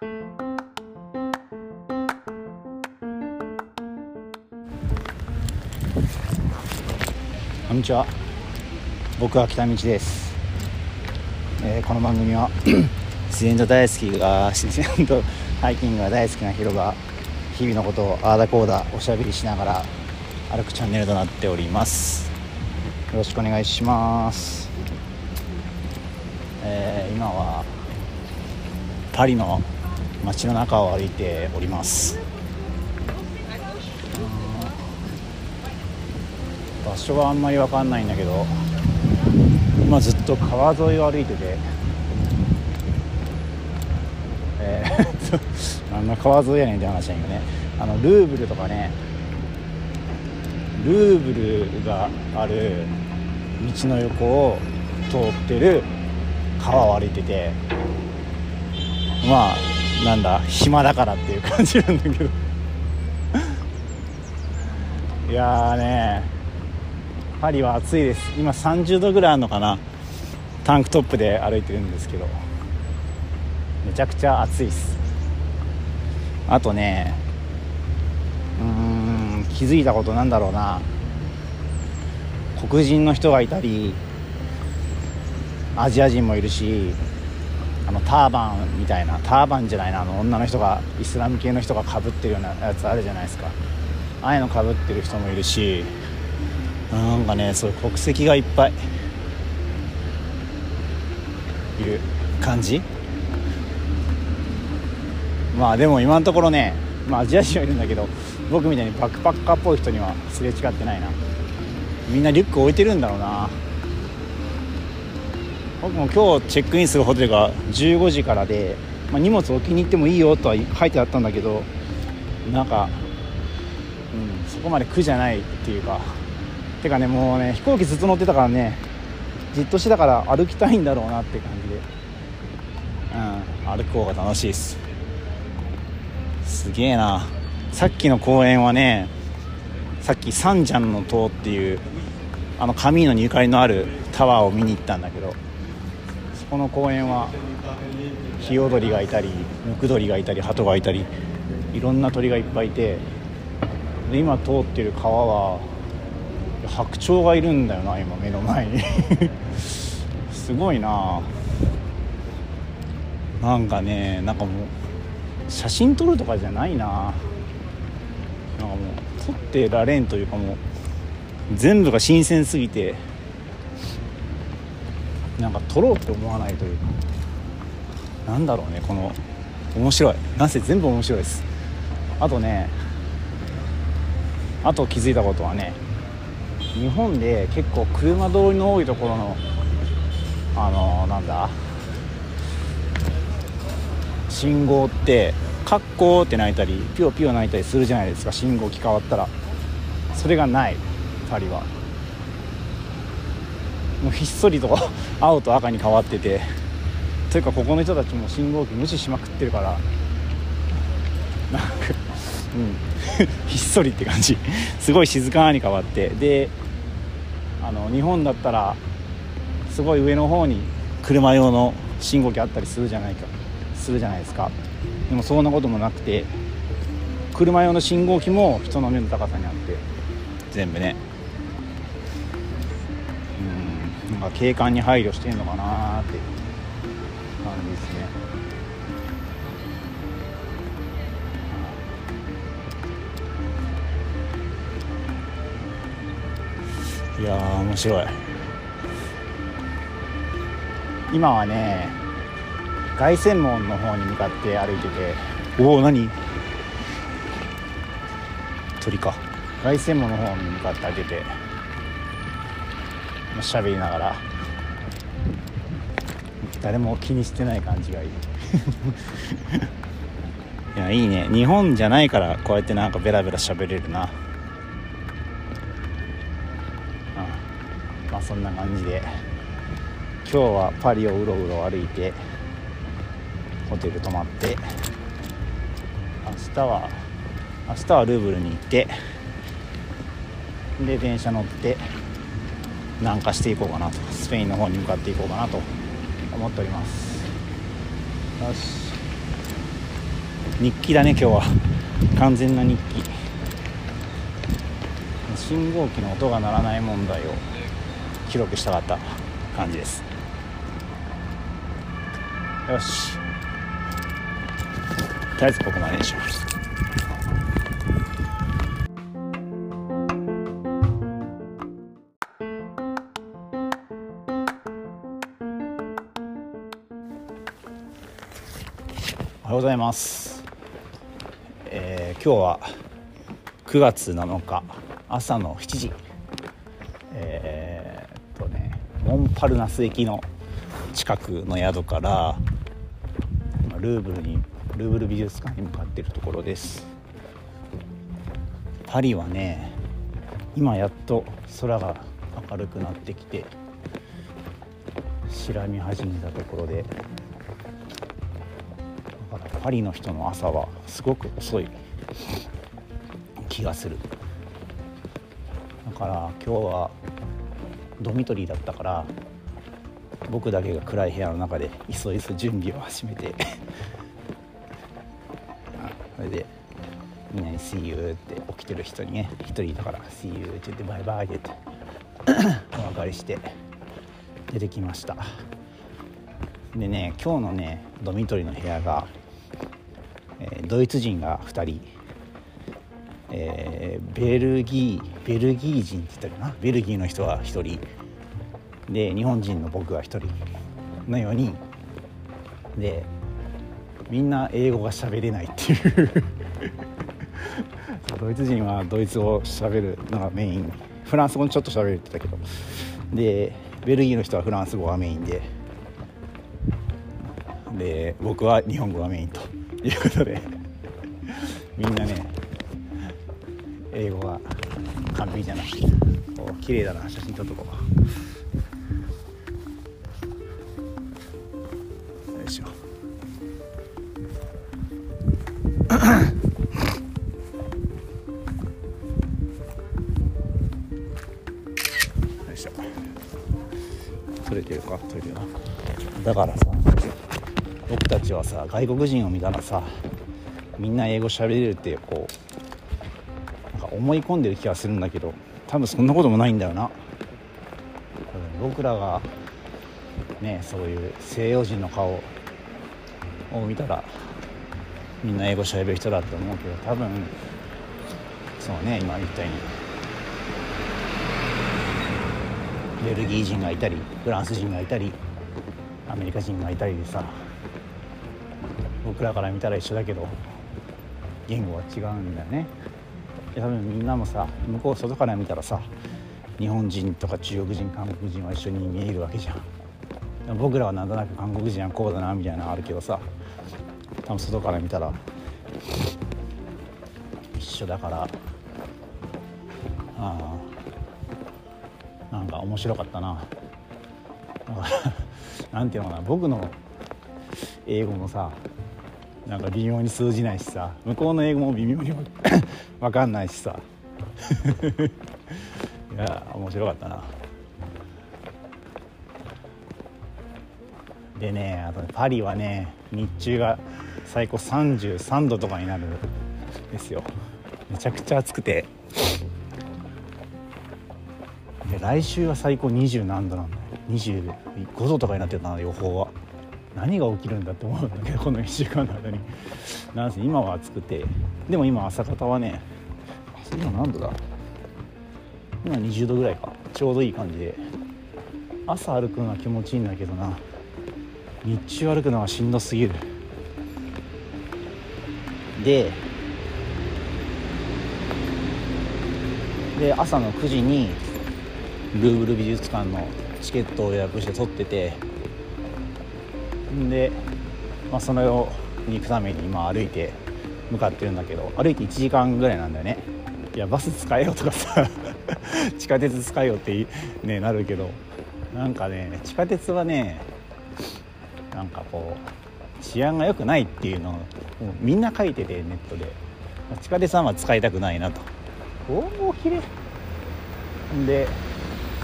こんにちは。僕は北道です、えーこの番組は 自然と大好きが自然とハイキングが大好きなヒロが日々のことをああだこうだおしゃべりしながら歩くチャンネルとなっております。よろしくお願いします、えー今はパリの街の中を歩いております。場所はあんまり分かんないんだけど今ずっと川沿いを歩いててえーあんな川沿いやねんって話なんよね。あのルーブルとかねルーブルがある道の横を通ってる川を歩いててまあなんだ暇だからっていう感じなんだけど。いやーねパリは暑いです。今30度ぐらいあるのかな。タンクトップで歩いてるんですけど。めちゃくちゃ暑いです。あとねうーん気づいたことなんだろうな。黒人の人がいたりアジア人もいるしあのターバンみたいなターバンじゃないなあの女の人がイスラム系の人がかぶってるようなやつあるじゃないですか。ああいうのかぶってる人もいるしなんかねそういう国籍がいっぱいいる感じ。まあでも今のところね、まあ、アジア人はいるんだけど僕みたいにバックパッカーっぽい人にはすれ違ってないな。みんなリュック置いてるんだろうな。僕も今日チェックインするホテルが15時からで、まあ、荷物置きに行ってもいいよとは書いてあったんだけどなんか、うん、そこまで苦じゃないっていうか。てかねもうね飛行機ずっと乗ってたからねじっとしてたから歩きたいんだろうなって感じで。うん歩く方が楽しいです。すげえな。さっきの公園はねさっきサンジャンの塔っていうあのカミーノにゆかりのあるタワーを見に行ったんだけど。この公園はヒヨドリがいたりムクドリがいたりハトがいたりいろんな鳥がいっぱいいてで今通ってる川は白鳥がいるんだよな今目の前に。すごいな。なんかねなんかもう写真撮るとかじゃないな。なんかもう撮ってられんというかもう全部が新鮮すぎて。なんか撮ろうって思わないというかなんだろうねこの面白い。なんせ全部面白いです。あとねあと気づいたことはね日本で結構車通りの多いところのあのなんだ信号ってカッコーって鳴いたりピヨピヨ鳴いたりするじゃないですか信号機変わったら。それがないパリは。もうひっそりと 青と赤に変わっててというかここの人たちも信号機無視しまくってるからなんかうん。ひっそりって感じ。すごい静かに変わって。であの日本だったらすごい上の方に車用の信号機あったりするじゃないか。するじゃないですか。でもそんなこともなくて車用の信号機も人の目の高さにあって。全部ね。か景観に配慮してんのかなーって感じですね。い。やー面白い。今はね凱旋門の方に向かって歩いてておお何？鳥か。凱旋門の方に向かって歩いてて。喋りながら。誰も気にしてない感じがいい。いやいいね。日本じゃないからこうやってなんかベラベラ喋れるな。あまあそんな感じで。今日はパリをうろうろ歩いてホテル泊まって明日は明日はルーブルに行ってで電車乗って南下していこうかなとスペインの方に向かっていこうかなと思っております。よし。日記だね今日は。完全な日記。信号機の音が鳴らない問題を記録したかった。感じです。よし。とりあえずここまでにします。ざいます、えー今日は9月7日朝の7時。えーっとねモンパルナス駅の近くの宿からルーブルにルーブル美術館に向かっているところです。パリはね今やっと空が明るくなってきて白み始めたところでパリの人の朝はすごく遅い気がするだから今日はドミトリーだったから僕だけが暗い部屋の中でいそいそ準備を始めて。それでみんなに「See you」って起きてる人にね一人だから「See you」って言って「バイバイ」って言ってお別れして出てきました。でね今日のねドミトリーの部屋が、ドイツ人が2人えーベルギーベルギー人って言ったかな？ベルギーの人は1人。で日本人の僕が1人の4人でみんな英語が喋れないっていう。ドイツ人はドイツ語を喋るのがメイン。フランス語もちょっと喋れてたけど。でベルギーの人はフランス語がメインで。で僕は日本語がメインと。いうことでみんなね英語が完璧じゃない。お綺麗だな写真撮っとこう。外国人を見たらさみんな英語喋れるってこうなんか思い込んでる気がするんだけど多分そんなこともないんだよな。僕らがねそういう西洋人の顔を見たらみんな英語喋る人だって思うけど多分そうね今言ったようにベルギー人がいたりフランス人がいたりアメリカ人がいたりでさ僕らから見たら一緒だけど言語は違うんだよね。多分みんなもさ向こう外から見たらさ日本人とか中国人韓国人は一緒に見えるわけじゃん。僕らはなんとなく韓国人はこうだなみたいなのあるけどさ多分外から見たら一緒だからああなんか面白かったな。だからなんていうのかな。僕の英語もさなんか微妙に通じないしさ。向こうの英語も微妙に 分かんないしさ。いや面白かったな。でねあとパリはね日中が最高33度とかになるんですよ。めちゃくちゃ暑くて。で来週は最高20何度なんだよ。25度とかになってたな予報は。何が起きるんだって思うんだけど この1週間の間に。なんせ今は暑くて。でも今朝方はね今何度だ？今20度ぐらいか。ちょうどいい感じで。朝歩くのは気持ちいいんだけどな。日中歩くのはしんどすぎる。でで朝の9時にルーブル美術館のチケットを予約して取っててで、まあ、そのように行くために今歩いて向かってるんだけど歩いて1時間ぐらいなんだよね。いやバス使えよとかさ 地下鉄使えよって、ね、なるけどなんかね地下鉄はねなんかこう治安が良くないっていうのをみんな書いててネットで。地下鉄はまあ使いたくないなと。おお綺麗で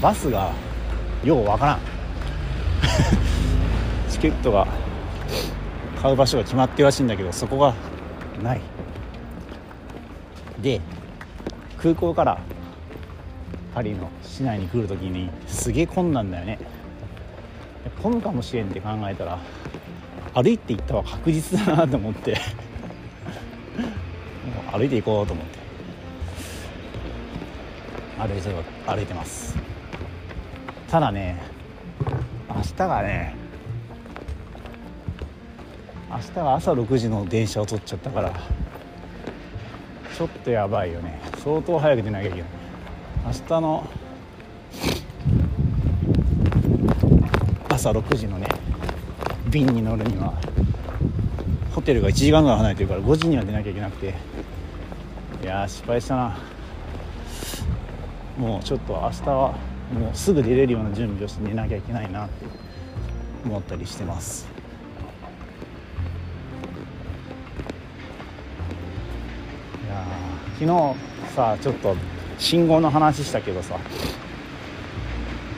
バスがようわからん。チケットが買う場所が決まってるらしいんだけどそこがない。で空港からパリの市内に来る時にすげえ混んだんだよね。混むかもしれんって考えたら歩いて行ったは確実だなと思って。歩いて行こうと思って。歩いて歩いてます。ただね明日がね明日は朝6時の電車を取っちゃったからちょっとやばいよね。相当早く出なきゃいけない。明日の朝6時のね便に乗るにはホテルが1時間ぐらい離れてるから5時には出なきゃいけなくて。いや失敗したな。もうちょっと明日はもうすぐ出れるような準備をして寝なきゃいけないなって思ったりしてます。昨日さちょっと信号の話したけどさ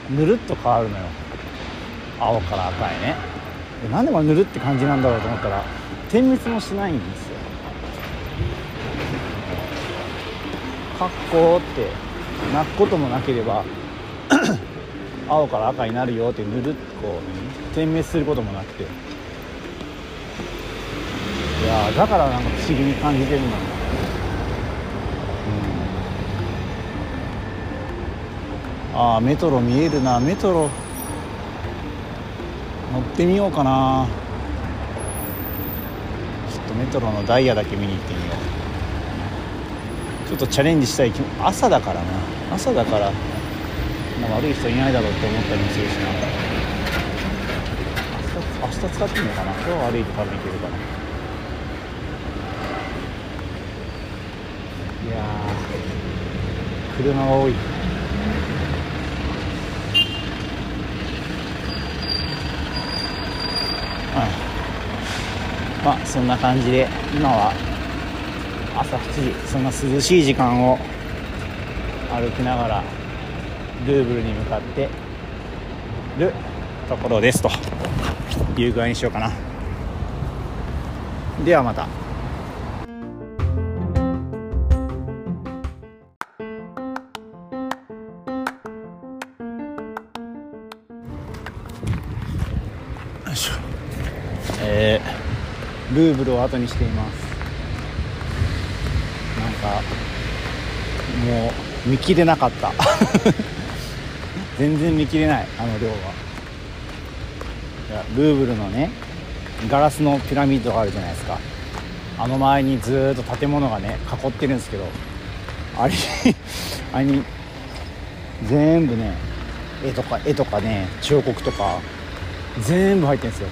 ぬるっと変わるのよ。青から赤いね。でなんでこれぬるって感じなんだろうと思ったら点滅もしないんですよ。かっこって泣くこともなければ 青から赤になるよってぬるっとこう点滅することもなくて。いやだからなんか不思議に感じてるんだなああメトロ見えるな。メトロ。乗ってみようかな。ちょっとメトロのダイヤだけ見に行ってみよう。ちょっとチャレンジしたい気朝だからな。朝だから悪い人いないだろうって思ったりもするしな。明日明日使ってみようかな。今日は歩いて多分行けるかないや車が多い。そんな感じで今は朝7時そんな涼しい時間を歩きながらルーブルに向かってるところですという具合にしようかな。ではまた。ルーブルを後にしています。なんかもう見切れなかった。全然見切れないあの量は。いやルーブルのねガラスのピラミッドがあるじゃないですか。あの周りにずっと建物がね囲ってるんですけどあれ あれに全部ね絵とか絵とかね彫刻とか全部入ってるんですよ。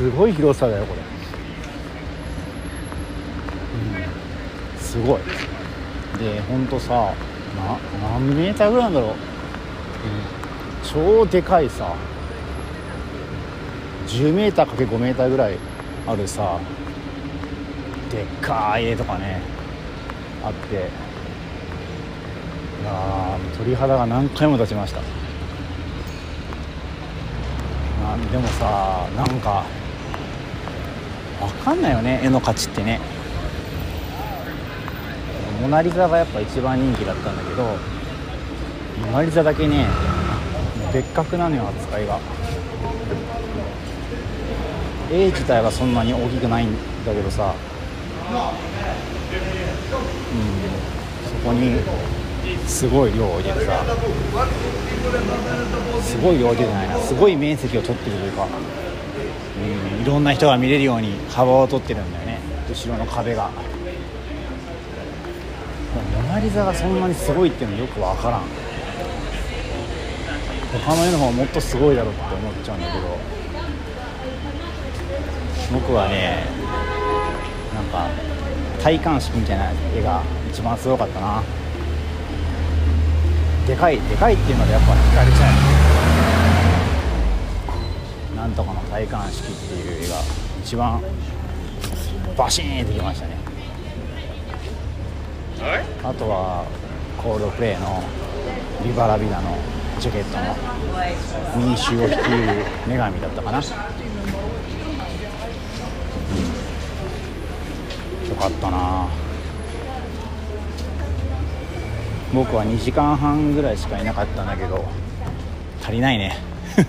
すごい広さだよこれ、うん、すごい。でほんとさな何メーターぐらいなんだろう、うん、超でかいさ 10m かけ 5m ぐらいあるさでっかい絵とかねあって。いや鳥肌が何回も立ちました。でもさなんか分かんないよね絵の価値ってね。モナ・リザがやっぱ一番人気だったんだけどモナ・リザだけね別格なのよ扱いが。絵自体はそんなに大きくないんだけどさ。うん。そこにすごい量を入れてさ。すごい量じゃないな。すごい面積を取ってるというか、うん、いろんな人が見れるように幅を取ってるんだよね。後ろの壁が。ナ・リザがそんなにすごいっていうのよく分からん。他の絵の方もっとすごいだろうって思っちゃうんだけど。僕はねなんか体感式みたいな絵が一番すごかったな。でかいでかいっていうのでやっぱ惹かれちゃうなんとかの体感式っていう絵が一番バシーンってきましたね。あとはコールドプレイの「ビバラビダ」のジャケットの民衆を率いる女神だったかな、うん、かったな。僕は2時間半ぐらいしかいなかったんだけど足りないね。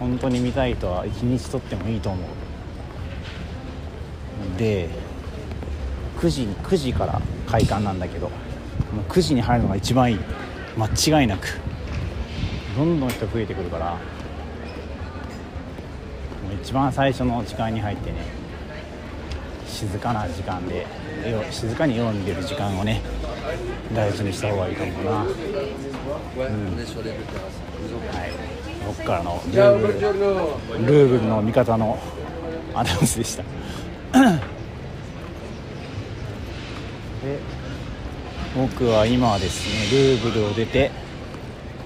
本当に見たい人は1日とってもいいと思う。で9時に9時から開館なんだけど9時に入るのが一番いい。間違いなく。どんどん人増えてくるから一番最初の時間に入ってね静かな時間で静かに読んでる時間をね大事にした方がいいと思うな、うん、はい。僕からのルーブルルーブルの味方のアナウンスでしたで僕は今はですねルーブルを出て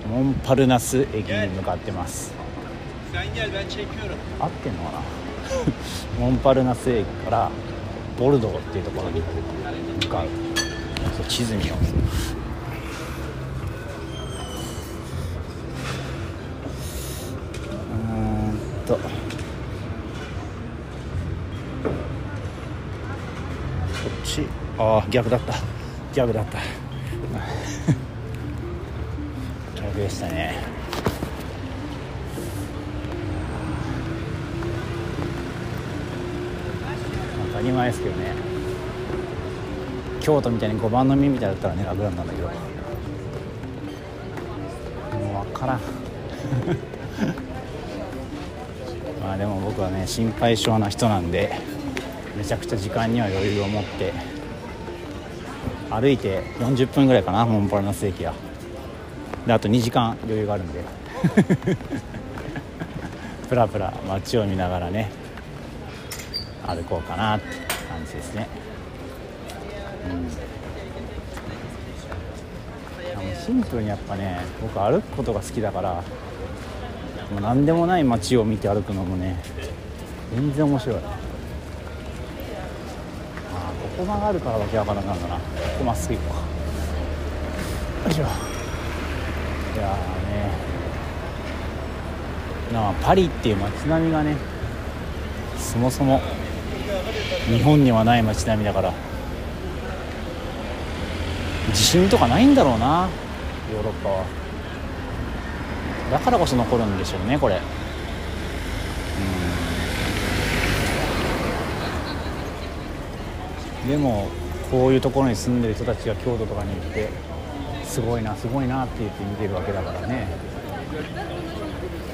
モンパルナス駅に向かってます。合ってんのかな？モンパルナス駅からボルドーっていうところに向かう。地図見よう。うんと。こっち。ああ逆だった。逆だった。逆でしたね。当たり前ですけどね。京都みたいに5番の目みたいだったらね楽なんだけど。もう分からん。まあでも僕はね心配性な人なんでめちゃくちゃ時間には余裕を持って歩いて40分ぐらいかなモンパルナス駅は。であと2時間余裕があるんで。プラプラ街を見ながらね歩こうかなって感じですね。うん。シンプルにやっぱね僕歩くことが好きだからもう何でもない街を見て歩くのもね全然面白い。ああここ曲がるからわけわからなくなるんだな。ここまっすぐ行こう。よいしょいやね。なあパリっていう街並みがねそもそも日本にはない街並みだから地震とかないんだろうなヨーロッパは。だからこそ残るんでしょうねこれうんでもこういうところに住んでる人たちが京都とかに行ってすごいなすごいなって言って見てるわけだからね。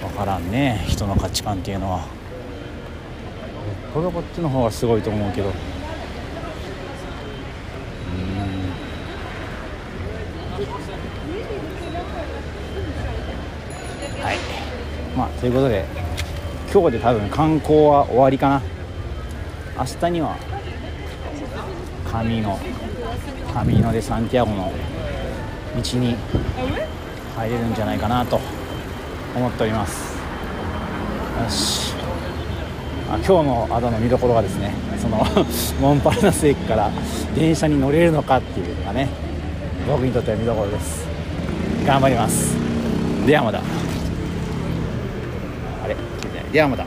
分からんね人の価値観っていうのは。これはこっちの方がすごいと思うけど。うん。はい。まあということで今日で多分観光は終わりかな。明日には神の神のでサンティアゴの道に入れるんじゃないかなと思っております。よし。あ今日のアドの見どころはですねその モンパルナス駅から電車に乗れるのかっていうのがね僕にとっては見どころです。頑張ります。ではまた。あれ？ではまた。